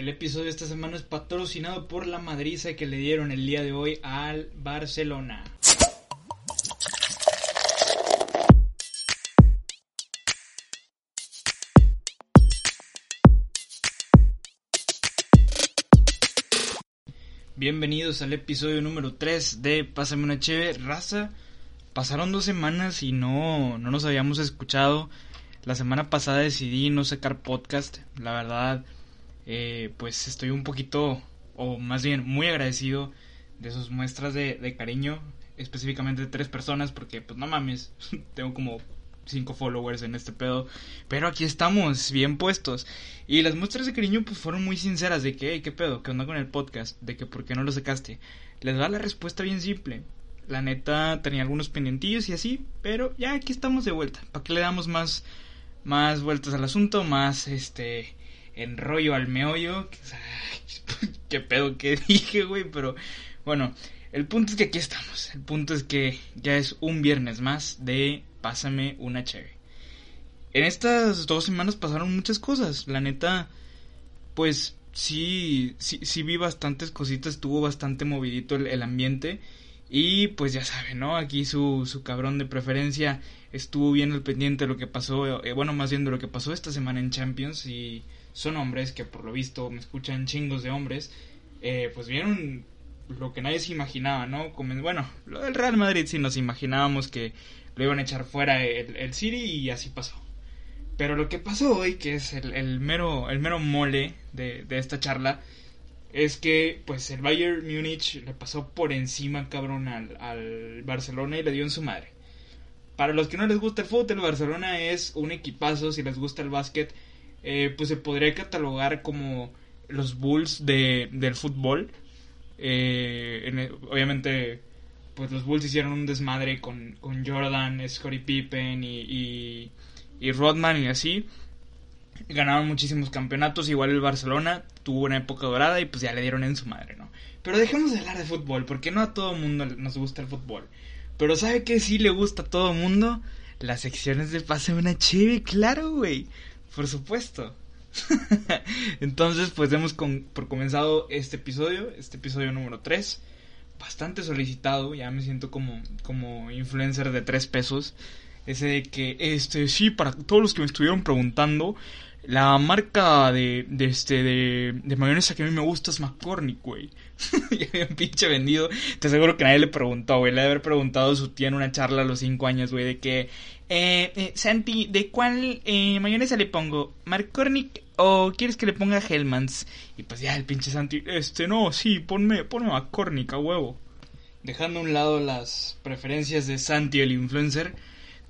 El episodio de esta semana es patrocinado por la madriza que le dieron el día de hoy al Barcelona. Bienvenidos al episodio número 3 de Pásame una cheve, raza. Pasaron dos semanas y no, no nos habíamos escuchado. La semana pasada decidí no sacar podcast. La verdad, eh, pues estoy un poquito, o más bien muy agradecido de sus muestras de, cariño, específicamente de tres personas, porque pues no mames, tengo como cinco followers en este pedo, pero aquí estamos, bien puestos. Y las muestras de cariño pues fueron muy sinceras de que, hey, qué pedo, qué onda con el podcast, de que por qué no lo sacaste. Les da la respuesta bien simple. La neta tenía algunos pendientillos y así, pero ya aquí estamos de vuelta. ¿Para que le damos más, más vueltas al asunto? Más, este, enrollo al meollo. Qué pedo que dije, güey, pero bueno, el punto es que aquí estamos. El punto es que ya es un viernes más de Pásame una chévere. En estas dos semanas pasaron muchas cosas. La neta, pues sí, sí, sí vi bastantes cositas. Estuvo bastante movidito el, ambiente. Y pues ya saben, ¿no? Aquí su, su cabrón de preferencia estuvo bien al pendiente de lo que pasó. Eh, bueno, más bien de lo que pasó esta semana en Champions. Y son hombres que por lo visto me escuchan chingos de hombres, eh, pues vieron lo que nadie se imaginaba, ¿no? Como, bueno, lo del Real Madrid sí nos imaginábamos que lo iban a echar fuera el, el City y así pasó. Pero lo que pasó hoy, que es el, mero, el mero mole de, de, esta charla, es que pues el Bayern Múnich le pasó por encima, cabrón, al, al Barcelona y le dio en su madre. Para los que no les gusta el fútbol, el Barcelona es un equipazo, si les gusta el básquet, eh, pues se podría catalogar como los Bulls de, del fútbol. Eh, e, obviamente, pues los Bulls hicieron un desmadre con, con Jordan, Scottie Pippen y, y, Rodman y así. Ganaron muchísimos campeonatos, igual el Barcelona tuvo una época dorada y pues ya le dieron en su madre, ¿no? Pero dejemos de hablar de fútbol, porque no a todo mundo nos gusta el fútbol. Pero ¿sabe qué sí le gusta a todo mundo? Las secciones de pase una chive, claro, güey. Por supuesto. Entonces, pues hemos por comenzado este episodio, este episodio número 3. Bastante solicitado, ya me siento como, como influencer de 3 pesos. Ese de que, este, sí, para todos los que me estuvieron preguntando, la marca de, de este, de, de mayonesa que a mí me gusta es McCormick, güey. y había un pinche vendido. Te aseguro que nadie le preguntó, güey. Le debe haber preguntado a su tía en una charla a los 5 años, güey, de que, eh, eh, Santi, ¿de cuál eh, mayonesa le pongo? ¿McCormick o quieres que le ponga Hellmans? Y pues ya el pinche Santi, este, no, sí, ponme, ponme McCormick a huevo. Dejando a un lado las preferencias de Santi, el influencer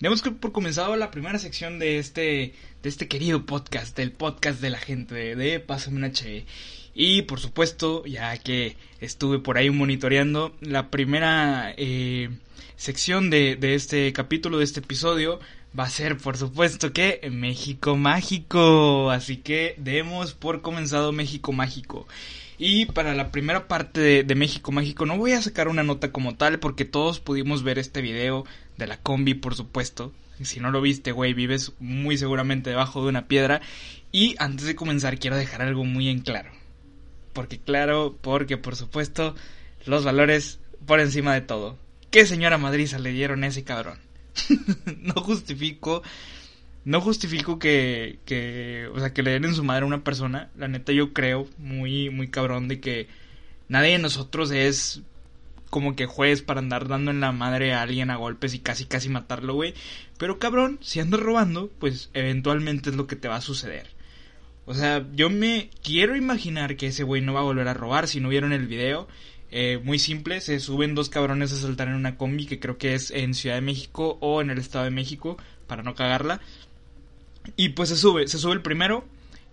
Demos por comenzado la primera sección de este, de este querido podcast, del podcast de la gente de, de Pásame una Che. Y por supuesto, ya que estuve por ahí monitoreando, la primera eh, sección de, de este capítulo, de este episodio, va a ser por supuesto que México Mágico. Así que demos por comenzado México Mágico. Y para la primera parte de, México Mágico no voy a sacar una nota como tal porque todos pudimos ver este video de la combi, por supuesto. Si no lo viste, güey, vives muy seguramente debajo de una piedra. Y antes de comenzar quiero dejar algo muy en claro. Porque claro, porque por supuesto, los valores por encima de todo. ¿Qué señora Madrid le dieron a ese cabrón? no justifico no justifico que, que, o sea, que le den en su madre a una persona. La neta yo creo muy, muy cabrón de que nadie de nosotros es como que juez para andar dando en la madre a alguien a golpes y casi casi matarlo, güey. Pero cabrón, si andas robando, pues eventualmente es lo que te va a suceder. O sea, yo me quiero imaginar que ese güey no va a volver a robar si no vieron el video. Eh, muy simple, se suben dos cabrones a saltar en una combi que creo que es en Ciudad de México o en el Estado de México, para no cagarla. Y pues se sube, se sube el primero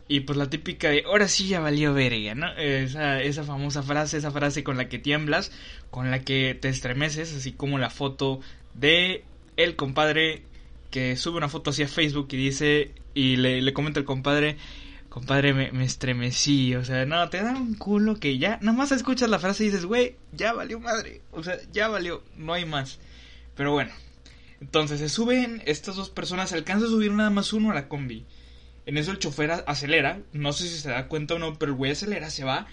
Y pues la típica de, ahora sí ya valió verga, ¿no? Esa, esa famosa frase, esa frase con la que tiemblas, con la que te estremeces, así como la foto de el compadre que sube una foto hacia Facebook y dice, y le, le comenta el compadre, compadre, me, me, estremecí, o sea, no, te da un culo que ya, nada escuchas la frase y dices, güey, ya valió madre, o sea, ya valió, no hay más. Pero bueno, entonces se suben estas dos personas, se alcanza a subir nada más uno a la combi. En eso el chofer acelera, no sé si se da cuenta o no, pero el güey acelera, se va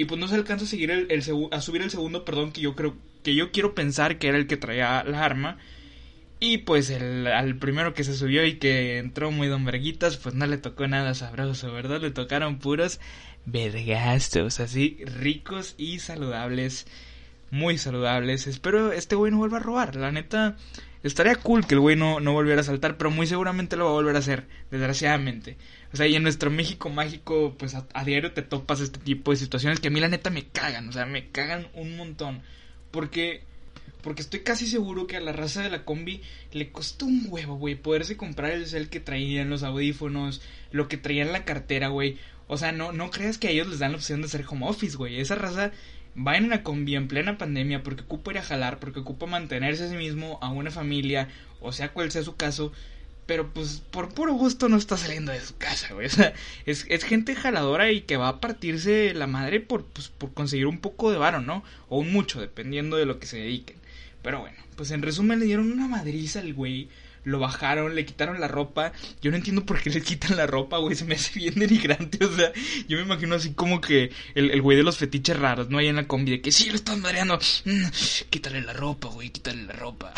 y pues no se alcanza a seguir el, subir el segundo, perdón, que yo creo que yo quiero pensar que era el que traía la arma. Y pues al primero que se subió y que entró muy don verguitas, pues no le tocó nada sabroso, ¿verdad? Le tocaron puros vergastos, así ricos y saludables, muy saludables. Espero este güey no vuelva a robar, la neta Estaría cool que el güey no, volviera a saltar, pero muy seguramente lo va a volver a hacer, desgraciadamente. O sea, y en nuestro México mágico, pues a, diario te topas este tipo de situaciones que a mí la neta me cagan, o sea, me cagan un montón. Porque, porque estoy casi seguro que a la raza de la combi le costó un huevo, güey, poderse comprar el cel que traían, los audífonos, lo que traían la cartera, güey. O sea, no, no creas que a ellos les dan la opción de hacer home office, güey. Esa raza va en una combi en plena pandemia porque ocupa ir a jalar, porque ocupa mantenerse a sí mismo, a una familia, o sea cual sea su caso, pero pues por puro gusto no está saliendo de su casa, güey. O sea, es, es gente jaladora y que va a partirse la madre por, pues, por conseguir un poco de varo, ¿no? O un mucho, dependiendo de lo que se dediquen. Pero bueno, pues en resumen le dieron una madriza al güey lo bajaron, le quitaron la ropa. Yo no entiendo por qué le quitan la ropa, güey. Se me hace bien denigrante. O sea, yo me imagino así como que el, el güey de los fetiches raros, ¿no? Ahí en la combi, de que sí, lo están mareando. Mm, quítale la ropa, güey, quítale la ropa.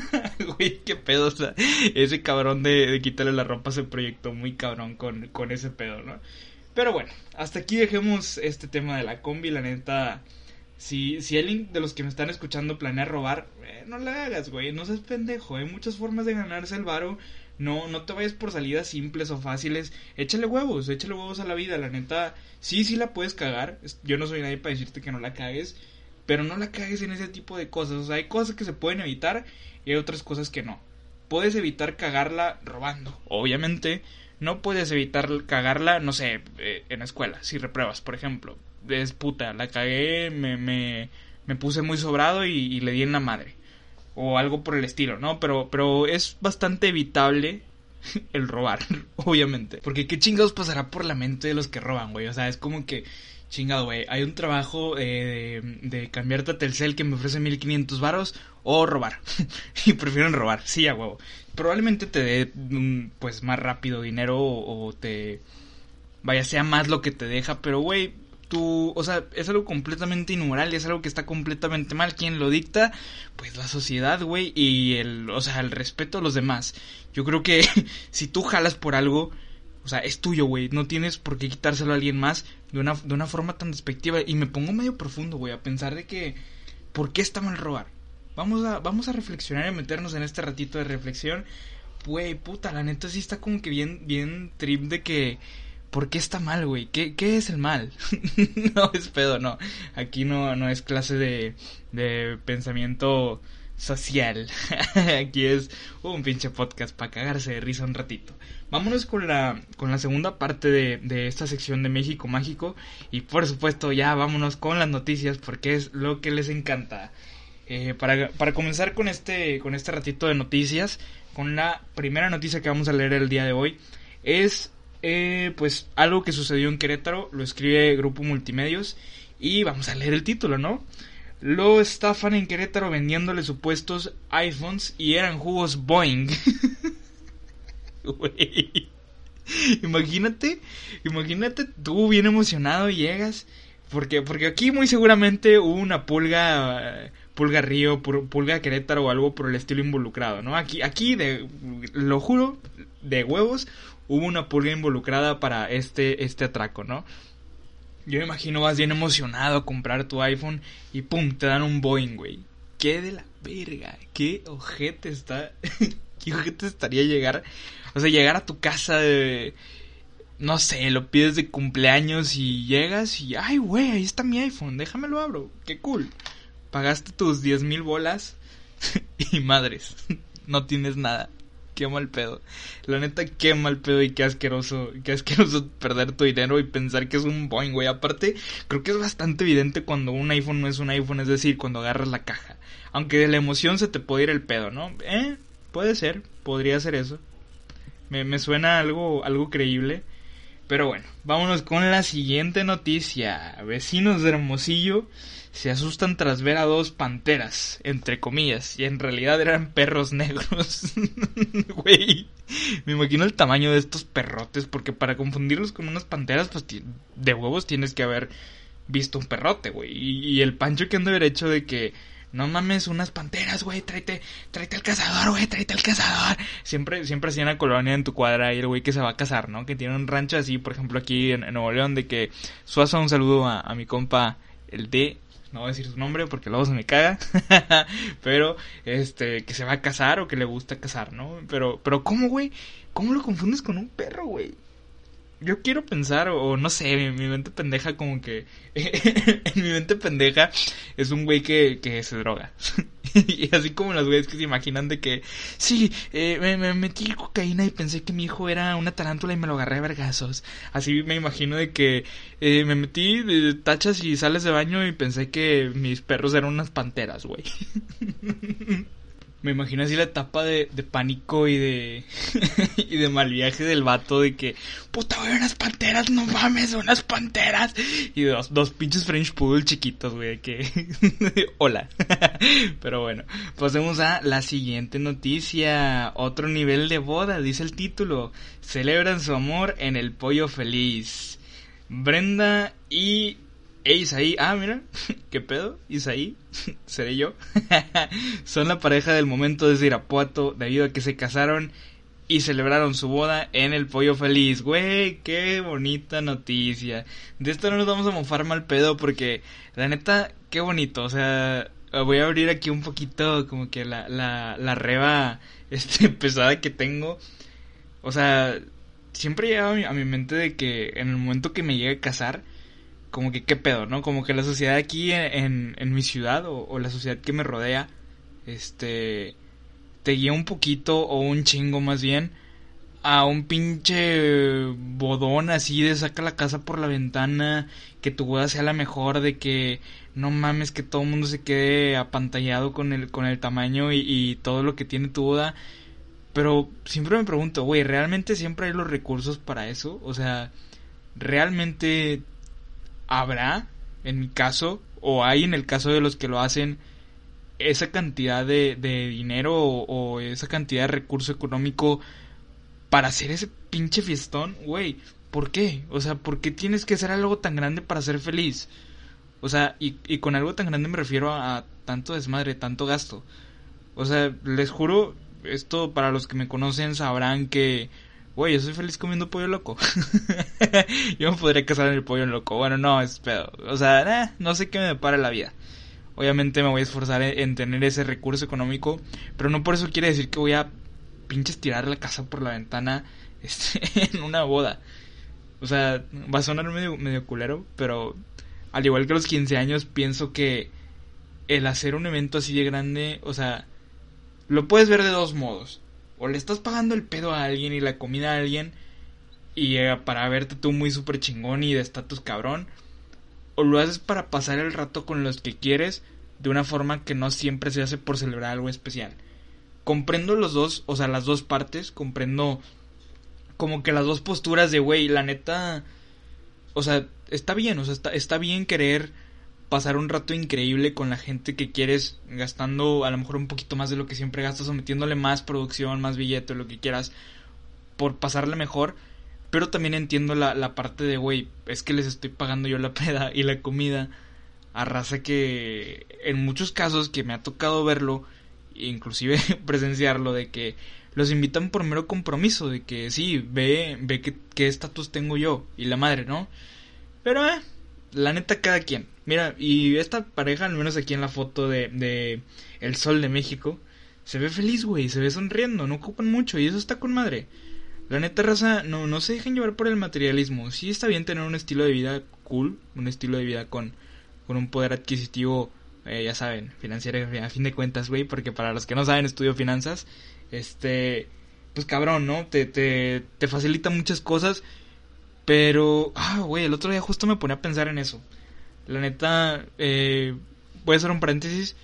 güey, qué pedo. O sea, ese cabrón de, de quitarle la ropa se proyectó muy cabrón con, con ese pedo, ¿no? Pero bueno, hasta aquí dejemos este tema de la combi. La neta si, si alguien de los que me están escuchando planea robar, eh, no le hagas, güey. No seas pendejo. Hay muchas formas de ganarse el varo. No, no te vayas por salidas simples o fáciles. Échale huevos, échale huevos a la vida. La neta, sí, sí la puedes cagar. Yo no soy nadie para decirte que no la cagues. Pero no la cagues en ese tipo de cosas. O sea, hay cosas que se pueden evitar y hay otras cosas que no. Puedes evitar cagarla robando, obviamente. No puedes evitar cagarla, no sé, eh, en la escuela, si repruebas, por ejemplo es puta, la cagué, me, me, me puse muy sobrado y, le di en la madre. O algo por el estilo, ¿no? Pero, pero es bastante evitable el robar, obviamente. Porque qué chingados pasará por la mente de los que roban, güey. O sea, es como que, chingado, güey, hay un trabajo eh, de, de, cambiarte a Telcel que me ofrece 1500 varos o robar. y prefieren robar, sí, a huevo. Probablemente te dé, mm, pues, más rápido dinero o, o te... Vaya, sea más lo que te deja, pero, güey, tú, o sea, es algo completamente inmoral, es algo que está completamente mal. ¿Quién lo dicta? Pues la sociedad, güey, y el, o sea, el respeto a los demás. Yo creo que si tú jalas por algo, o sea, es tuyo, güey, no tienes por qué quitárselo a alguien más de una, de una forma tan despectiva. Y me pongo medio profundo, güey, a pensar de que, ¿por qué está mal robar? Vamos a, vamos a reflexionar y meternos en este ratito de reflexión. Güey, puta, la neta sí está como que bien, bien trip de que ¿Por qué está mal, güey? ¿Qué, ¿Qué, es el mal? no es pedo, no. Aquí no, no es clase de, de pensamiento social. Aquí es un pinche podcast para cagarse de risa un ratito. Vámonos con la, con la segunda parte de, de esta sección de México Mágico. Y por supuesto, ya vámonos con las noticias porque es lo que les encanta. Eh, para, para comenzar con este, con este ratito de noticias, con la primera noticia que vamos a leer el día de hoy, es eh, pues algo que sucedió en Querétaro, lo escribe Grupo Multimedios y vamos a leer el título, ¿no? Lo estafan en Querétaro vendiéndole supuestos iPhones y eran jugos Boeing. Imagínate, imagínate tú bien emocionado llegas porque porque aquí muy seguramente hubo una pulga pulga Río, pulga Querétaro o algo por el estilo involucrado, ¿no? Aquí aquí de lo juro de huevos hubo una pulga involucrada para este, este atraco, ¿no? Yo me imagino vas bien emocionado a comprar tu iPhone y pum, te dan un Boeing, güey. ¿Qué de la verga? ¿Qué ojete está? ¿Qué ojete estaría llegar? O sea, llegar a tu casa de... No sé, lo pides de cumpleaños y llegas y... Ay, güey, ahí está mi iPhone, déjamelo abro. Qué cool. Pagaste tus 10 mil bolas y madres, no tienes nada qué mal pedo. La neta, qué mal pedo y qué asqueroso, qué asqueroso perder tu dinero y pensar que es un Boeing, güey. Aparte, creo que es bastante evidente cuando un iPhone no es un iPhone, es decir, cuando agarras la caja. Aunque de la emoción se te puede ir el pedo, ¿no? Eh, puede ser, podría ser eso. Me, me suena algo, algo creíble. Pero bueno, vámonos con la siguiente noticia. Vecinos de Hermosillo se asustan tras ver a dos panteras, entre comillas, y en realidad eran perros negros. Güey, me imagino el tamaño de estos perrotes, porque para confundirlos con unas panteras, pues de huevos tienes que haber visto un perrote, güey. Y, el pancho que ando derecho de que no mames, unas panteras, güey, tráete, tráete al cazador, güey, tráete al cazador. Siempre, siempre en la colonia en tu cuadra y el güey que se va a cazar, ¿no? Que tiene un rancho así, por ejemplo, aquí en, Nuevo León, de que Suazo un saludo a, a mi compa, el de no voy a decir su nombre porque luego se me caga, pero este que se va a casar o que le gusta casar, ¿no? Pero pero cómo, güey? ¿Cómo lo confundes con un perro, güey? Yo quiero pensar, o, no sé, mi, mente pendeja como que... en mi mente pendeja es un güey que, que se droga. y así como las güeyes que se imaginan de que... Sí, eh, me, me, metí cocaína y pensé que mi hijo era una tarántula y me lo agarré a vergazos. Así me imagino de que eh, me metí de tachas y sales de baño y pensé que mis perros eran unas panteras, güey. Me imagino así la etapa de, pánico y de y de mal viaje del vato de que puta güey unas panteras no mames unas panteras y dos, dos pinches French poodle chiquitos güey que hola. Pero bueno pasemos a la siguiente noticia. Otro nivel de boda dice el título. Celebran su amor en el pollo feliz. Brenda y e Isaí, ah, mira, ¿qué pedo? Isaí, seré yo. Son la pareja del momento de Irapuato debido a que se casaron y celebraron su boda en el Pollo Feliz. Güey, qué bonita noticia. De esto no nos vamos a mofar mal pedo porque, la neta, qué bonito. O sea, voy a abrir aquí un poquito como que la, la, la reba este, pesada que tengo. O sea, siempre llega a mi, a mi mente de que en el momento que me llegue a casar como que qué pedo, ¿no? Como que la sociedad aquí en, en, mi ciudad o, la sociedad que me rodea, este, te guía un poquito o un chingo más bien a un pinche bodón así de saca la casa por la ventana, que tu boda sea la mejor, de que no mames que todo el mundo se quede apantallado con el, con el tamaño y, y todo lo que tiene tu boda. Pero siempre me pregunto, güey, ¿realmente siempre hay los recursos para eso? O sea, ¿realmente habrá, en mi caso, o hay en el caso de los que lo hacen, esa cantidad de, dinero o, esa cantidad de recurso económico para hacer ese pinche fiestón, güey. ¿Por qué? O sea, ¿por qué tienes que hacer algo tan grande para ser feliz? O sea, y, y con algo tan grande me refiero a, a tanto desmadre, tanto gasto. O sea, les juro, esto para los que me conocen sabrán que Güey, yo soy feliz comiendo pollo loco. yo me podría casar en el pollo loco. Bueno, no, es pedo. O sea, eh, no sé qué me depara la vida. Obviamente me voy a esforzar en, tener ese recurso económico. Pero no por eso quiere decir que voy a pinches tirar la casa por la ventana este, en una boda. O sea, va a sonar medio, medio culero, pero al igual que los 15 años, pienso que el hacer un evento así de grande, o sea, lo puedes ver de dos modos o le estás pagando el pedo a alguien y la comida a alguien y eh, para verte tú muy súper chingón y de estatus cabrón, o lo haces para pasar el rato con los que quieres de una forma que no siempre se hace por celebrar algo especial. Comprendo los dos, o sea, las dos partes, comprendo como que las dos posturas de, güey, la neta, o sea, está bien, o sea, está, está bien querer pasar un rato increíble con la gente que quieres, gastando a lo mejor un poquito más de lo que siempre gastas o metiéndole más producción, más billete, lo que quieras, por pasarle mejor. Pero también entiendo la, la parte de, güey, es que les estoy pagando yo la peda y la comida a raza que en muchos casos que me ha tocado verlo, inclusive presenciarlo, de que los invitan por mero compromiso, de que sí, ve, ve qué estatus tengo yo y la madre, ¿no? Pero, eh, la neta cada quien. Mira, y esta pareja, al menos aquí en la foto de, de El Sol de México, se ve feliz, güey, se ve sonriendo, no ocupan mucho y eso está con madre. La neta raza, no, no se dejen llevar por el materialismo. Sí está bien tener un estilo de vida cool, un estilo de vida con, con un poder adquisitivo, eh, ya saben, financiero a fin de cuentas, güey, porque para los que no saben estudio finanzas, este, pues cabrón, ¿no? Te, te, te facilita muchas cosas. Pero, ah, güey, el otro día justo me pone a pensar en eso. La neta, eh, voy a hacer un paréntesis.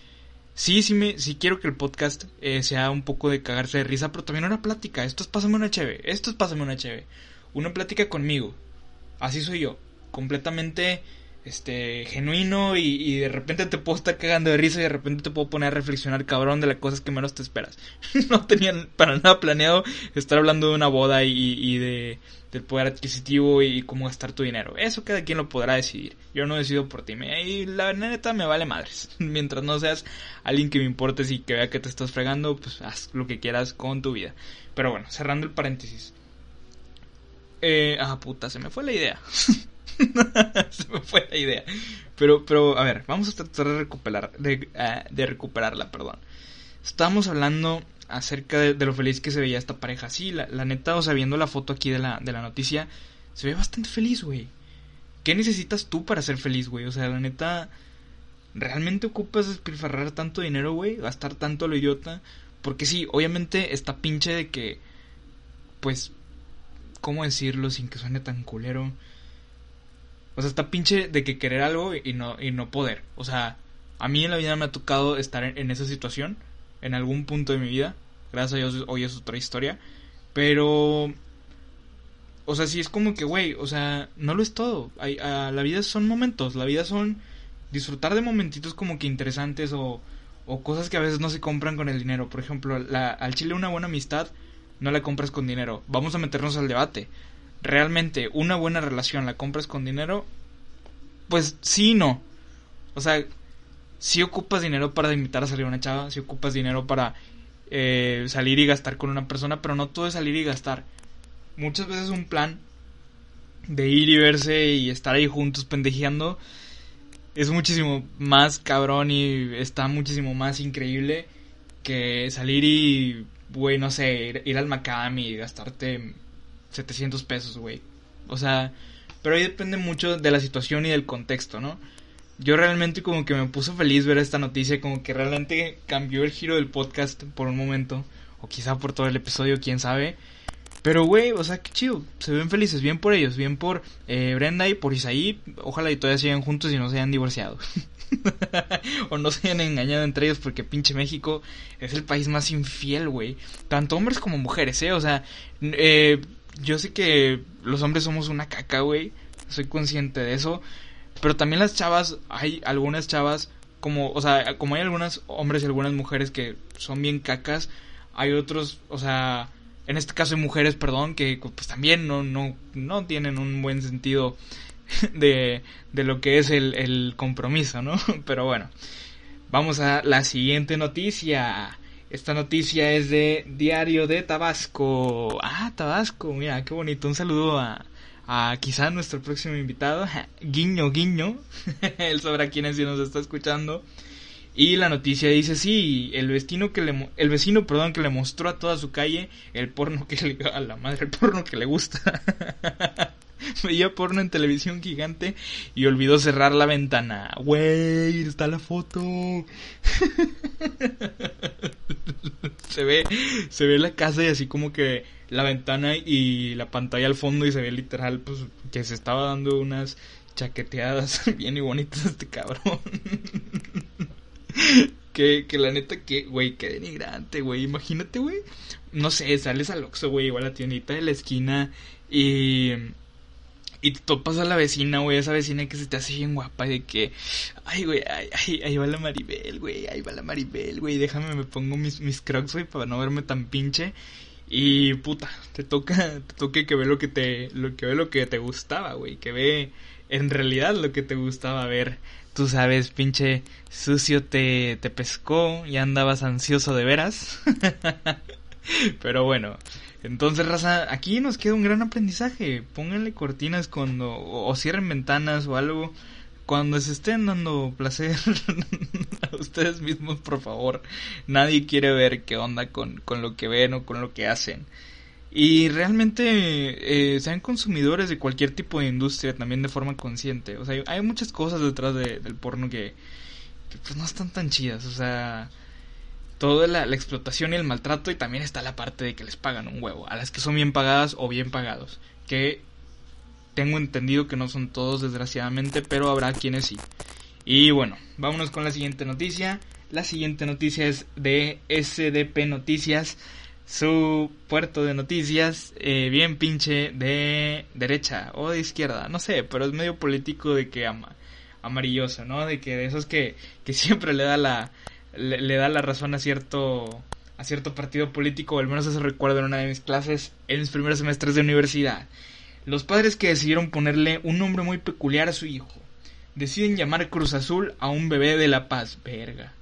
Sí, sí, me, sí quiero que el podcast eh, sea un poco de cagarse de risa, pero también una plática. Esto es pásame una cheve. Esto es pásame una cheve. Una plática conmigo. Así soy yo. Completamente este genuino y, de repente te puedo estar cagando de risa y de repente te puedo poner a reflexionar cabrón de las cosas que menos te esperas. no tenían para nada planeado estar hablando de una boda y, de del poder adquisitivo y cómo gastar tu dinero. Eso cada quien lo podrá decidir. Yo no decido por ti. y la neta me vale madres. Mientras no seas alguien que me importes y que vea que te estás fregando, pues haz lo que quieras con tu vida. Pero bueno, cerrando el paréntesis. Eh, ah, puta, se me fue la idea. Se me fue la idea. Pero, pero, a ver, vamos a tratar de recuperar, de, ah, recuperarla, perdón. Estábamos hablando acerca de, lo feliz que se veía esta pareja. Sí, la, neta, o sea, viendo la foto aquí de la, de la noticia, se ve bastante feliz, güey. ¿Qué necesitas tú para ser feliz, güey? O sea, la neta, ¿realmente ocupas despilfarrar tanto dinero, güey? Gastar tanto a lo idiota. Porque sí, obviamente está pinche de que, pues, ¿cómo decirlo sin que suene tan culero? O sea, está pinche de que querer algo y no, y no poder. O sea, a mí en la vida me ha tocado estar en, esa situación, en algún punto de mi vida. Gracias a Dios hoy es otra historia. Pero... O sea, sí es como que, güey, o sea, no lo es todo. Hay, la vida son momentos, la vida son disfrutar de momentitos como que interesantes o, o cosas que a veces no se compran con el dinero. Por ejemplo, la, al chile una buena amistad no la compras con dinero. Vamos a meternos al debate realmente una buena relación la compras con dinero, pues sí no. O sea, si ocupas dinero para invitar a salir a una chava, si ocupas dinero para eh, salir y gastar con una persona, pero no todo es salir y gastar. Muchas veces un plan de ir y verse y estar ahí juntos pendejeando es muchísimo más cabrón y está muchísimo más increíble que salir y, güey, no sé, ir, al Macami y gastarte 700 pesos, güey. O sea, pero ahí depende mucho de la situación y del contexto, ¿no? Yo realmente como que me puso feliz ver esta noticia, como que realmente cambió el giro del podcast por un momento, o quizá por todo el episodio, quién sabe. Pero, güey, o sea, qué chido. Se ven felices, bien por ellos, bien por eh, Brenda y por Isaí. Ojalá y todavía sigan juntos y no se hayan divorciado. o no se hayan engañado entre ellos porque pinche México es el país más infiel, güey. Tanto hombres como mujeres, ¿eh? O sea, eh, yo sé que los hombres somos una caca, güey. Soy consciente de eso. Pero también las chavas, hay algunas chavas, como, o sea, como hay algunos hombres y algunas mujeres que son bien cacas, hay otros, o sea, en este caso hay mujeres, perdón, que pues también no, no, no tienen un buen sentido de, de lo que es el, el compromiso, ¿no? Pero bueno, vamos a la siguiente noticia. Esta noticia es de Diario de Tabasco. Ah, Tabasco, mira, qué bonito. Un saludo a, a quizá nuestro próximo invitado, Guiño Guiño. Él sabrá quién es y nos está escuchando. Y la noticia dice, sí, el vecino que le, el vecino, perdón, que le mostró a toda su calle el porno que le, a la madre, el porno que le gusta. Veía porno en televisión gigante y olvidó cerrar la ventana. Güey, está la foto. Se ve, se ve la casa y así como que la ventana y la pantalla al fondo y se ve literal pues que se estaba dando unas chaqueteadas bien y bonitas este cabrón. que, que la neta que, güey, qué denigrante, güey. Imagínate, güey. No sé, sales al Oxxo, güey, igual a la tiendita de la esquina y y te topas a la vecina, güey, esa vecina que se te hace bien guapa, de que, ay, güey, ay, ay, ahí va la Maribel, güey, ahí va la Maribel, güey, déjame, me pongo mis, mis crocs, güey, para no verme tan pinche. Y puta, te toca, te toca que ve lo que te, lo que ve lo que te gustaba, güey, que ve en realidad lo que te gustaba ver. Tú sabes, pinche sucio te, te pescó y andabas ansioso de veras. Pero bueno, entonces, raza, aquí nos queda un gran aprendizaje. Pónganle cortinas cuando, o, cierren ventanas o algo. Cuando se estén dando placer a ustedes mismos, por favor. Nadie quiere ver qué onda con, con lo que ven o con lo que hacen. Y realmente eh, sean consumidores de cualquier tipo de industria también de forma consciente. O sea, hay muchas cosas detrás del porno que, que pues no están tan chidas. O sea, toda la, la, explotación y el maltrato y también está la parte de que les pagan un huevo, a las que son bien pagadas o bien pagados, que tengo entendido que no son todos desgraciadamente, pero habrá quienes sí. Y bueno, vámonos con la siguiente noticia. La siguiente noticia es de SDP Noticias, su puerto de noticias, eh, bien pinche de derecha o de izquierda, no sé, pero es medio político de que ama, amarilloso, ¿no? De que de esos que, que siempre le da la, le, da la razón a cierto a cierto partido político, al menos eso recuerdo en una de mis clases en mis primeros semestres de universidad. Los padres que decidieron ponerle un nombre muy peculiar a su hijo deciden llamar Cruz Azul a un bebé de La Paz. Verga.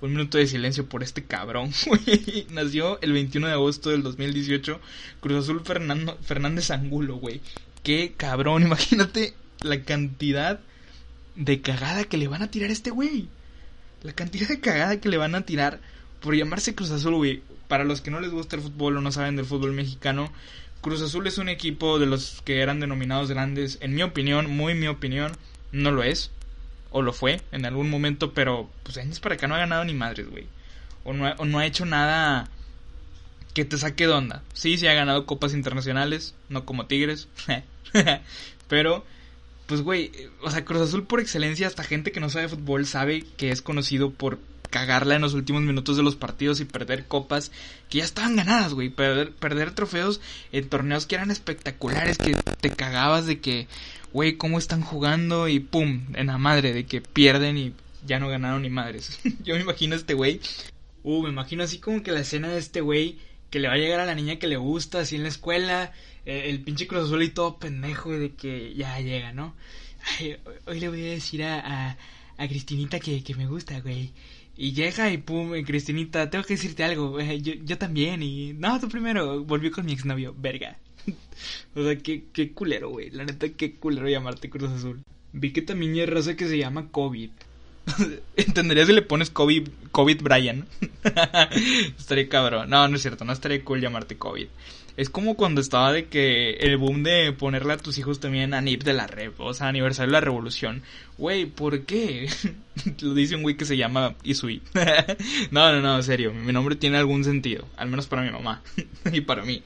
Un minuto de silencio por este cabrón, güey. Nació el 21 de agosto del 2018. Cruz Azul Fernando, Fernández Angulo, güey. Qué cabrón. Imagínate la cantidad de cagada que le van a tirar a este güey. La cantidad de cagada que le van a tirar por llamarse Cruz Azul, güey. Para los que no les gusta el fútbol o no saben del fútbol mexicano, Cruz Azul es un equipo de los que eran denominados grandes. En mi opinión, muy mi opinión no lo es. O lo fue en algún momento, pero pues años para acá no ha ganado ni madres, güey. O no, ha, o no ha hecho nada que te saque de onda. Sí, sí ha ganado copas internacionales, no como Tigres. pero, pues, güey, o sea, Cruz Azul por excelencia, hasta gente que no sabe fútbol sabe que es conocido por cagarla en los últimos minutos de los partidos y perder copas que ya estaban ganadas, güey. Perder, trofeos en torneos que eran espectaculares, que te cagabas de que, güey, cómo están jugando y pum, en la madre, de que pierden y ya no ganaron ni madres. Yo me imagino a este güey. Uh, me imagino así como que la escena de este güey que le va a llegar a la niña que le gusta, así en la escuela, eh, el pinche Cruz Azul y todo pendejo de que ya llega, ¿no? Ay, hoy le voy a decir a, a, a Cristinita que, que me gusta, güey. Y llega y pum, Cristinita, tengo que decirte algo. Eh, yo, yo también. Y no, tú primero. Volvió con mi exnovio. Verga. o sea, qué, qué culero, güey. La neta, qué culero llamarte Cruz Azul. Vi que también hay raza que se llama COVID. Entendería si le pones COVID, COVID Brian. estaría cabrón. No, no es cierto. No estaría cool llamarte COVID. Es como cuando estaba de que el boom de ponerle a tus hijos también a NIP de la Rev, o sea, aniversario de la revolución. Güey, ¿por qué? Lo dice un güey que se llama Isui. no, no, no, en serio, mi nombre tiene algún sentido, al menos para mi mamá y para mí.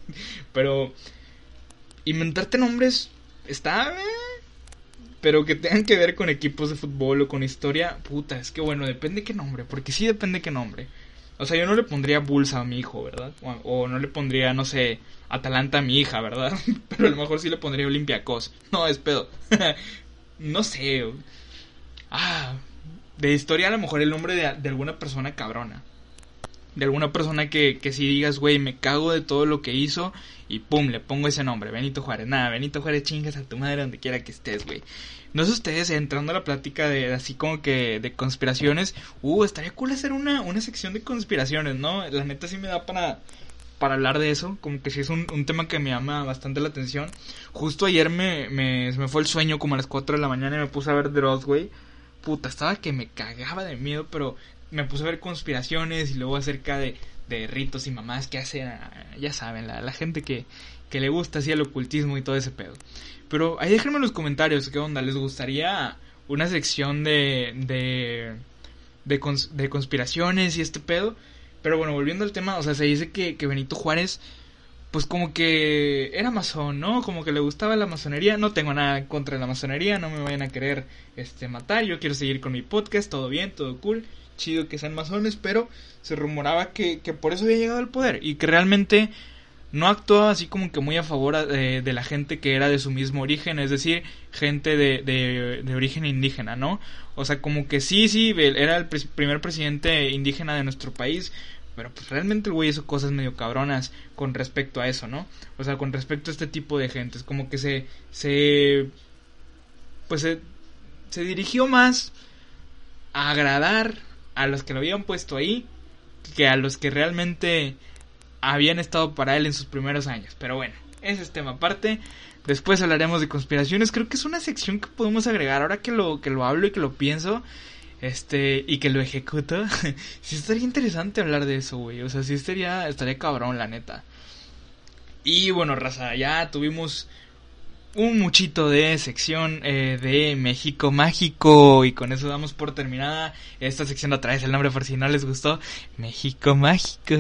Pero inventarte nombres está eh, pero que tengan que ver con equipos de fútbol o con historia, puta, es que bueno, depende qué nombre, porque sí depende qué nombre. O sea, yo no le pondría Bulls a mi hijo, ¿verdad? O, no le pondría, no sé, Atalanta a mi hija, ¿verdad? Pero a lo mejor sí le pondría Olympiacos. No, es pedo. no sé. Ah, de historia a lo mejor el nombre de, de alguna persona cabrona. De alguna persona que, que si digas, güey, me cago de todo lo que hizo y pum, le pongo ese nombre, Benito Juárez. Nada, Benito Juárez chingas a tu madre donde quiera que estés, güey. No sé ustedes, entrando a la plática de así como que de conspiraciones, uh, estaría cool hacer una, una sección de conspiraciones, ¿no? La neta sí me da para, para hablar de eso, como que sí es un, un tema que me llama bastante la atención. Justo ayer me, me, me fue el sueño como a las 4 de la mañana y me puse a ver Dross, güey. Puta, estaba que me cagaba de miedo, pero me puse a ver conspiraciones y luego acerca de, de ritos y mamás que hacen, ya saben, la, la gente que, que le gusta así el ocultismo y todo ese pedo. Pero ahí déjenme en los comentarios qué onda, ¿les gustaría una sección de, de, de, de conspiraciones y este pedo? Pero bueno, volviendo al tema, o sea, se dice que, que Benito Juárez, pues como que era masón, ¿no? Como que le gustaba la masonería. No tengo nada contra la masonería, no me vayan a querer este, matar. Yo quiero seguir con mi podcast, todo bien, todo cool. Chido que sean masones, pero se rumoraba que, que por eso había llegado al poder y que realmente no actuaba así como que muy a favor de, de, la gente que era de su mismo origen, es decir, gente de, de, de, origen indígena, ¿no? O sea, como que sí, sí, era el primer presidente indígena de nuestro país, pero pues realmente el güey hizo cosas medio cabronas con respecto a eso, ¿no? O sea, con respecto a este tipo de gente, es como que se, se, pues se, se dirigió más a agradar a los que lo habían puesto ahí que a los que realmente habían estado para él en sus primeros años. Pero bueno, ese es tema aparte. Después hablaremos de conspiraciones. Creo que es una sección que podemos agregar ahora que lo, que lo hablo y que lo pienso. Este, y que lo ejecuto. sí estaría interesante hablar de eso, güey. O sea, sí estaría, estaría cabrón, la neta. Y bueno, raza, ya tuvimos un muchito de sección eh, de México Mágico y con eso damos por terminada. Esta sección otra vez el nombre por si no les gustó. México Mágico.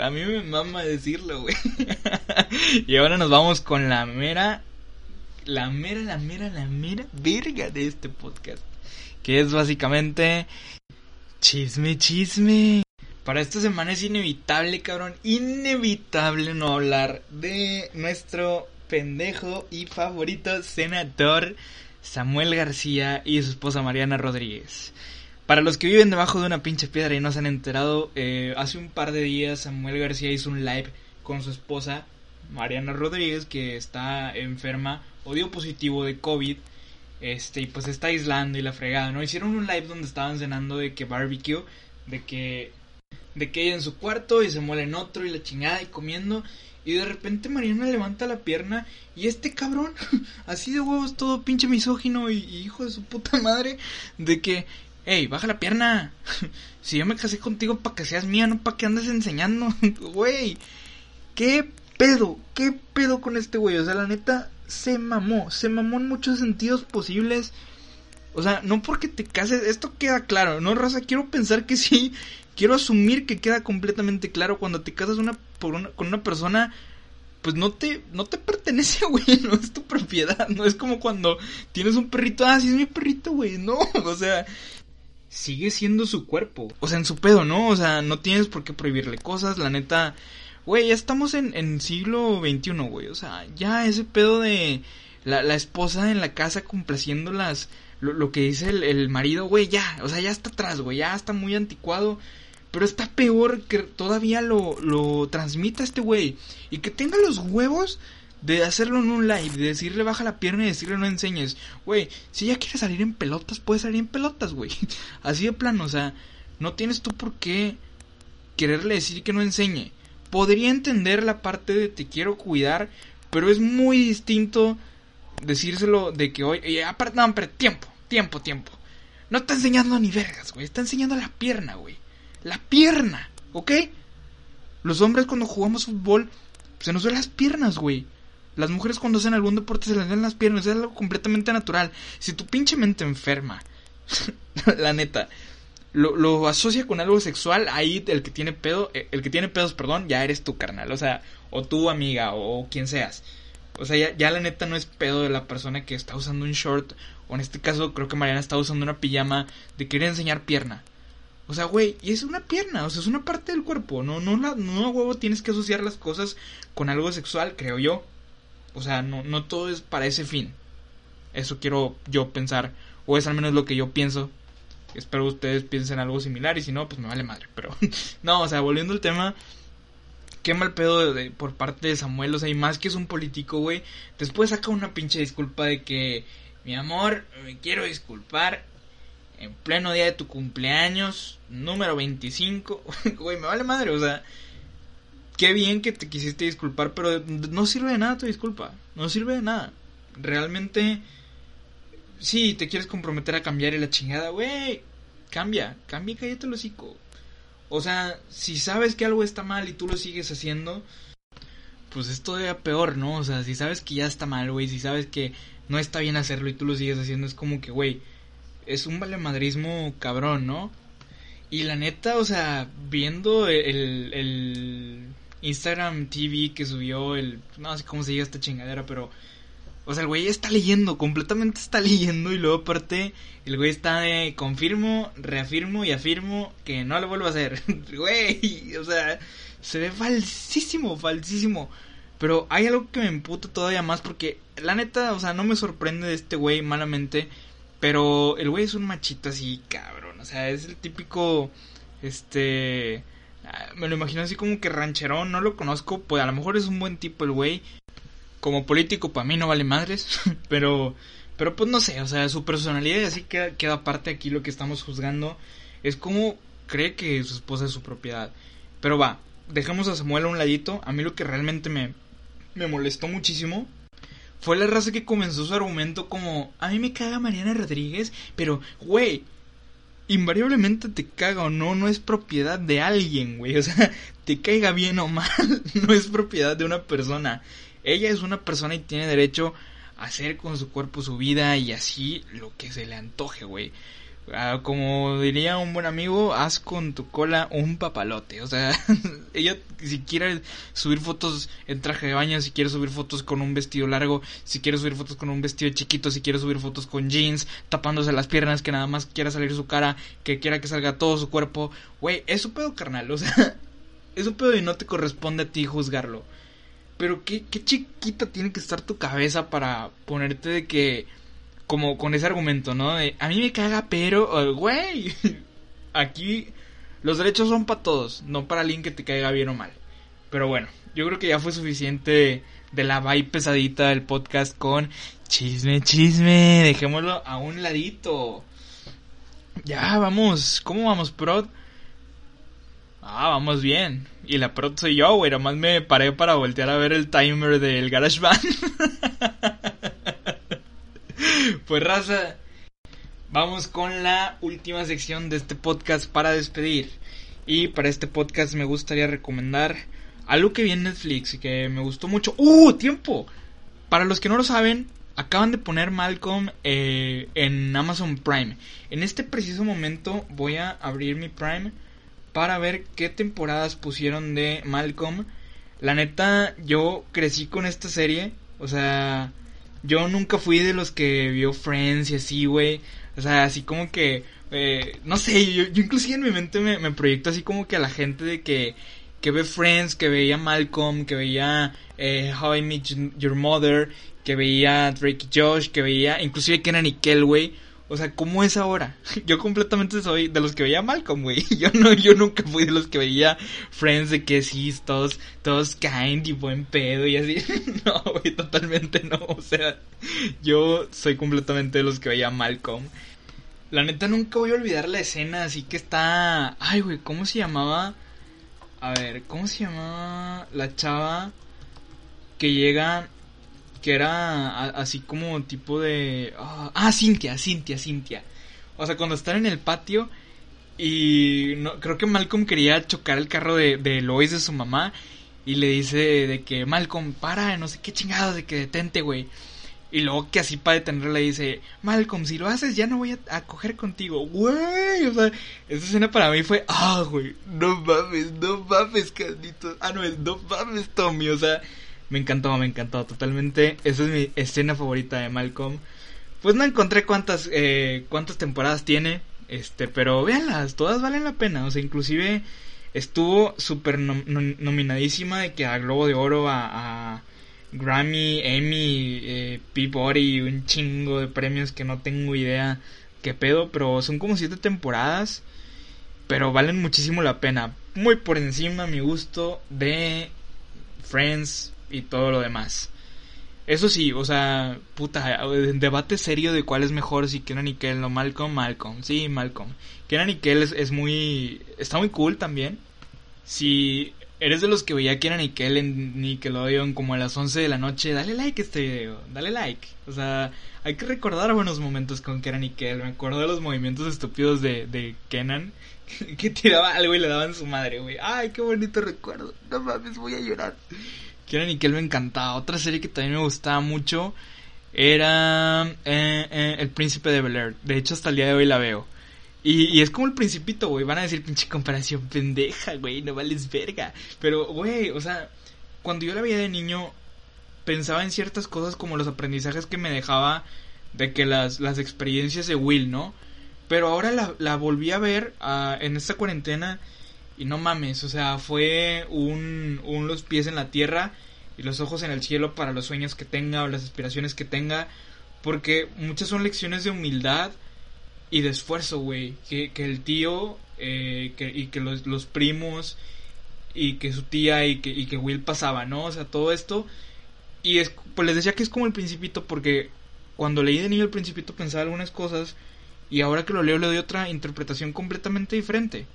A mí me mama decirlo güey. Y ahora nos vamos con la mera la mera la mera la mera verga de este podcast que es básicamente chisme chisme. Para esta semana es inevitable, cabrón, inevitable no hablar de nuestro pendejo y favorito senador Samuel García y su esposa Mariana Rodríguez. Para los que viven debajo de una pinche piedra y no se han enterado, eh, hace un par de días Samuel García hizo un live con su esposa Mariana Rodríguez que está enferma o dio positivo de COVID. Este, y pues está aislando y la fregada, ¿no? Hicieron un live donde estaban cenando de que barbecue, de que de que ella en su cuarto y se muele en otro y la chingada y comiendo y de repente Mariana levanta la pierna y este cabrón, así de huevos, todo pinche misógino y, hijo de su puta madre, de que, hey, baja la pierna. si yo me casé contigo para que seas mía, no para que andes enseñando, güey. ¿Qué pedo? ¿Qué pedo con este güey? O sea, la neta, se mamó, se mamó en muchos sentidos posibles. O sea, no porque te cases, esto queda claro, ¿no, Raza? Quiero pensar que sí, quiero asumir que queda completamente claro cuando te casas una, con una persona pues no te no te pertenece, güey, no es tu propiedad, no es como cuando tienes un perrito, ah, sí es mi perrito, güey, no, o sea, sigue siendo su cuerpo, o sea, en su pedo, ¿no? O sea, no tienes por qué prohibirle cosas, la neta, güey, ya estamos en, en siglo XXI, güey, o sea, ya ese pedo de la, la esposa en la casa complaciendo las, lo, lo que dice el, el marido, güey, ya, o sea, ya está atrás, güey, ya está muy anticuado, pero está peor que todavía lo, lo transmita este güey. Y que tenga los huevos de hacerlo en un live, de decirle baja la pierna y decirle no enseñes. Güey, si ella quiere salir en pelotas, puede salir en pelotas, güey. Así de plano, o sea, no tienes tú por qué quererle decir que no enseñe. Podría entender la parte de te quiero cuidar, pero es muy distinto decírselo de que hoy... aparte, no, tiempo, tiempo, tiempo. No está enseñando ni vergas, güey. Está enseñando la pierna, güey la pierna, ¿ok? Los hombres cuando jugamos fútbol se nos ven las piernas, güey. Las mujeres cuando hacen algún deporte se les ven las piernas, es algo completamente natural. Si tu pinche mente enferma, la neta, lo, lo, asocia con algo sexual, ahí el que tiene pedo, eh, el que tiene pedos, perdón, ya eres tu carnal, o sea, o tu amiga, o, quien seas. O sea, ya, la neta no es pedo de la persona que está usando un short, o en este caso creo que Mariana está usando una pijama de querer enseñar pierna. O sea, güey, y es una pierna, o sea, es una parte del cuerpo. No, no, la, no, huevo, tienes que asociar las cosas con algo sexual, creo yo. O sea, no, no todo es para ese fin. Eso quiero yo pensar, o es al menos lo que yo pienso. Espero ustedes piensen algo similar, y si no, pues me vale madre. Pero, no, o sea, volviendo al tema, qué mal pedo por parte de Samuel. O sea, y más que es un político, güey. Después saca una pinche disculpa de que, mi amor, me quiero disculpar en pleno día de tu cumpleaños, número 25. Güey, me vale madre, o sea, qué bien que te quisiste disculpar, pero no sirve de nada tu disculpa, no sirve de nada. Realmente, sí, te quieres comprometer a cambiar y la chingada, güey, cambia, cambia y cállate el hocico. O sea, si sabes que algo está mal y tú lo sigues haciendo, pues es todavía peor, ¿no? O sea, si sabes que ya está mal, güey, si sabes que no está bien hacerlo y tú lo sigues haciendo, es como que, güey, es un valemadrismo cabrón, ¿no? Y la neta, o sea, viendo el, el Instagram TV que subió el... No sé cómo se llama esta chingadera, pero... O sea, el güey está leyendo, completamente está leyendo y luego aparte el güey está de confirmo, reafirmo y afirmo que no lo vuelvo a hacer. güey, o sea, se ve falsísimo, falsísimo. Pero hay algo que me emputa todavía más porque la neta, o sea, no me sorprende de este güey malamente pero el güey es un machito así, cabrón. O sea, es el típico. Este. Ah, me lo imagino así como que rancherón. No lo conozco. Pues a lo mejor es un buen tipo el güey. Como político, para mí no vale madres. pero. Pero pues no sé. O sea, su personalidad y así queda, queda aparte aquí lo que estamos juzgando. Es como cree que su esposa es su propiedad. Pero va. Dejemos a Samuel a un ladito. A mí lo que realmente me. Me molestó muchísimo fue la raza que comenzó su argumento como, a mí me caga Mariana Rodríguez, pero, güey, invariablemente te caga o no, no es propiedad de alguien, güey. O sea, te caiga bien o mal, no es propiedad de una persona. Ella es una persona y tiene derecho hacer con su cuerpo su vida y así lo que se le antoje, güey. Ah, como diría un buen amigo, haz con tu cola un papalote. O sea, ella si quiere subir fotos en traje de baño, si quiere subir fotos con un vestido largo, si quiere subir fotos con un vestido chiquito, si quiere subir fotos con jeans, tapándose las piernas, que nada más quiera salir su cara, que quiera que salga todo su cuerpo. Güey, es su pedo carnal. O sea, es un pedo y no te corresponde a ti juzgarlo. Pero qué, qué chiquita tiene que estar tu cabeza para ponerte de que como con ese argumento, ¿no? De, a mí me caga, pero, güey, aquí los derechos son para todos, no para alguien que te caiga bien o mal. Pero bueno, yo creo que ya fue suficiente de la vibe pesadita del podcast con chisme, chisme, dejémoslo a un ladito. Ya, vamos, ¿cómo vamos, Prod? Ah, vamos bien. Y la Prod soy yo, güey, nomás me paré para voltear a ver el timer del GarageBand. Pues raza, vamos con la última sección de este podcast para despedir. Y para este podcast me gustaría recomendar algo que vi en Netflix y que me gustó mucho. ¡Uh! ¡Tiempo! Para los que no lo saben, acaban de poner Malcolm eh, en Amazon Prime. En este preciso momento voy a abrir mi Prime para ver qué temporadas pusieron de Malcolm. La neta, yo crecí con esta serie. O sea, yo nunca fui de los que vio Friends y así, güey. O sea, así como que, eh, no sé, yo, yo, inclusive en mi mente me, me, proyecto así como que a la gente de que, que ve Friends, que veía Malcolm, que veía eh, How I Met Your Mother, que veía Drake y Josh, que veía inclusive Kenan y Kel, güey. O sea, ¿cómo es ahora? Yo completamente soy de los que veía Malcolm, güey. Yo no, yo nunca fui de los que veía Friends de que sí, todos, todos kind y buen pedo y así. No, güey, totalmente no. O sea, yo soy completamente de los que veía Malcolm. La neta nunca voy a olvidar la escena, así que está... Ay, güey, ¿cómo se llamaba? A ver, ¿cómo se llamaba la chava que llega que era así como tipo de... Uh, ah, Cintia, Cintia, Cintia. O sea, cuando están en el patio y no, creo que Malcolm quería chocar el carro de, de Lois de su mamá y le dice de que Malcolm, para, no sé qué chingados, de que detente, güey. Y luego que así para detenerla le dice, Malcolm, si lo haces ya no voy a, coger contigo. Güey, o sea, esa escena para mí fue, ah, güey, no mames, no mames, Carlitos. Ah, no, no mames, Tommy, o sea, me encantó, me encantó totalmente. Esa es mi escena favorita de Malcolm. Pues no encontré cuántas, eh, cuántas temporadas tiene, este, pero véanlas, todas valen la pena. O sea, inclusive estuvo súper nominadísima de que a Globo de Oro, a, Grammy, Emmy, eh, Peabody, un chingo de premios que no tengo idea qué pedo, pero son como siete temporadas, pero valen muchísimo la pena. Muy por encima, mi gusto, de Friends, y todo lo demás. Eso sí, o sea, puta, debate serio de cuál es mejor, si Kenan y Kel o Malcolm, Malcolm, sí, Malcolm. Kenan y es, es, muy, está muy cool también. Si eres de los que veía Kenan y en Nickelodeon como a las 11 de la noche, dale like a este video, dale like. O sea, hay que recordar buenos momentos con Kenan y Kel. Me acuerdo de los movimientos estúpidos de, de Kenan, que tiraba algo y le daban su madre, güey. Ay, qué bonito recuerdo. No mames, voy a llorar. Kieran y Kel me encantaba. Otra serie que también me gustaba mucho era eh, eh, El Príncipe de Bel Air. De hecho, hasta el día de hoy la veo. Y, es como el Principito, güey. Van a decir pinche comparación pendeja, güey. No vales verga. Pero, güey, o sea, cuando yo la veía de niño, pensaba en ciertas cosas como los aprendizajes que me dejaba de que las, las experiencias de Will, ¿no? Pero ahora la, volví a ver uh, en esta cuarentena y no mames, o sea, fue un, un los pies en la tierra y los ojos en el cielo para los sueños que tenga o las aspiraciones que tenga. Porque muchas son lecciones de humildad y de esfuerzo, güey. Que, que, el tío eh, que, y que los, los, primos y que su tía y que, y que Will pasaba, ¿no? O sea, todo esto. Y es, pues les decía que es como el principito porque cuando leí de niño el principito pensaba algunas cosas y ahora que lo leo le doy otra interpretación completamente diferente.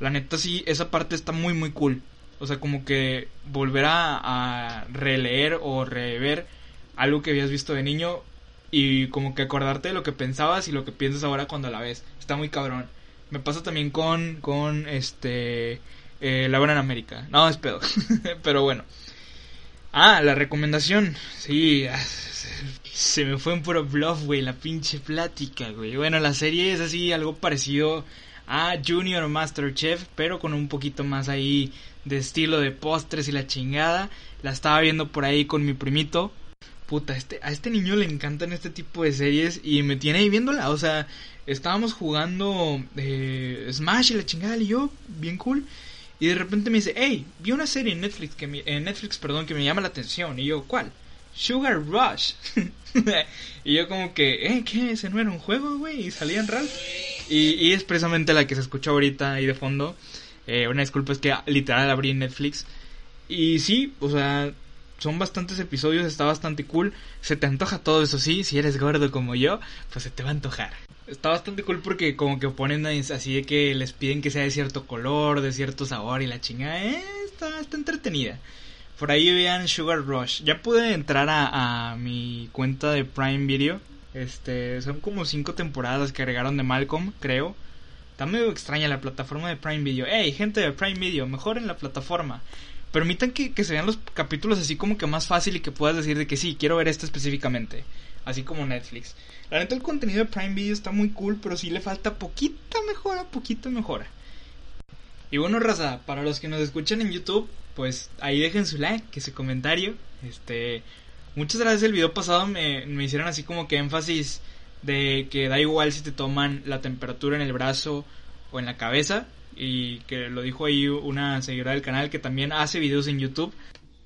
La neta sí, esa parte está muy muy cool. O sea, como que volver a, releer o rever algo que habías visto de niño y como que acordarte de lo que pensabas y lo que piensas ahora cuando la ves. Está muy cabrón. Me pasa también con, con este, eh, La Buena en América. No, es pedo. Pero bueno. Ah, la recomendación. Sí, Se me fue en puro bluff, güey, la pinche plática, güey. Bueno, la serie es así, algo parecido a Junior Masterchef, pero con un poquito más ahí de estilo de postres y la chingada. La estaba viendo por ahí con mi primito. Puta, este, a este niño le encantan este tipo de series y me tiene ahí viéndola. O sea, estábamos jugando eh, Smash y la chingada y yo, bien cool. Y de repente me dice, hey, vi una serie en Netflix que me, en Netflix, perdón, que me llama la atención. Y yo, ¿cuál? Sugar Rush. y yo como que, ¿eh? ¿Qué? ¿Ese no era un juego, güey? Y salía en Ralph. Y, y, es precisamente la que se escucha ahorita ahí de fondo. Eh, una disculpa es que literal abrí Netflix. Y sí, o sea, son bastantes episodios, está bastante cool. Se te antoja todo eso, sí. Si eres gordo como yo, pues se te va a antojar. Está bastante cool porque como que ponen así de que les piden que sea de cierto color, de cierto sabor y la chingada. Eh, está, está entretenida. Por ahí vean Sugar Rush. Ya pude entrar a, mi cuenta de Prime Video. Este, son como cinco temporadas que agregaron de Malcolm, creo. Está medio extraña la plataforma de Prime Video. Hey, gente de Prime Video, mejoren la plataforma. Permitan que, que, se vean los capítulos así como que más fácil y que puedas decir de que sí, quiero ver esto específicamente. Así como Netflix. La neta, el contenido de Prime Video está muy cool, pero sí le falta poquita mejora, poquita mejora. Y bueno, raza, para los que nos escuchan en YouTube, pues ahí dejen su like, que su comentario. Este, muchas gracias. El video pasado me, me hicieron así como que énfasis de que da igual si te toman la temperatura en el brazo o en la cabeza. Y que lo dijo ahí una seguidora del canal que también hace videos en YouTube.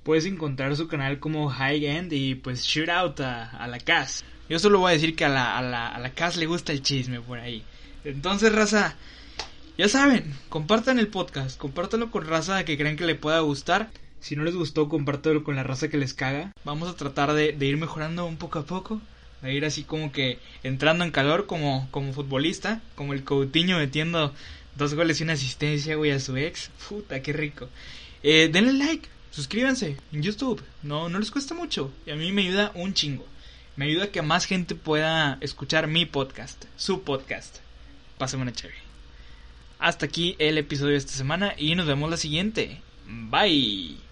Puedes encontrar su canal como High End y pues shoot out a, a la Cas. Yo solo voy a decir que a la, a la, a la Cas le gusta el chisme por ahí. Entonces, raza, ya saben, compartan el podcast, compártanlo con raza que creen que le pueda gustar. Si no les gustó, compártelo con la raza que les caga. Vamos a tratar de, de ir mejorando un poco a poco. De ir así como que entrando en calor como, como futbolista. Como el Coutinho metiendo dos goles y una asistencia, güey, a su ex. Puta, qué rico. Eh, denle like, suscríbanse en YouTube. No, no les cuesta mucho. Y a mí me ayuda un chingo. Me ayuda a que más gente pueda escuchar mi podcast, su podcast. Pásame una chévere. Hasta aquí el episodio de esta semana y nos vemos la siguiente. Bye.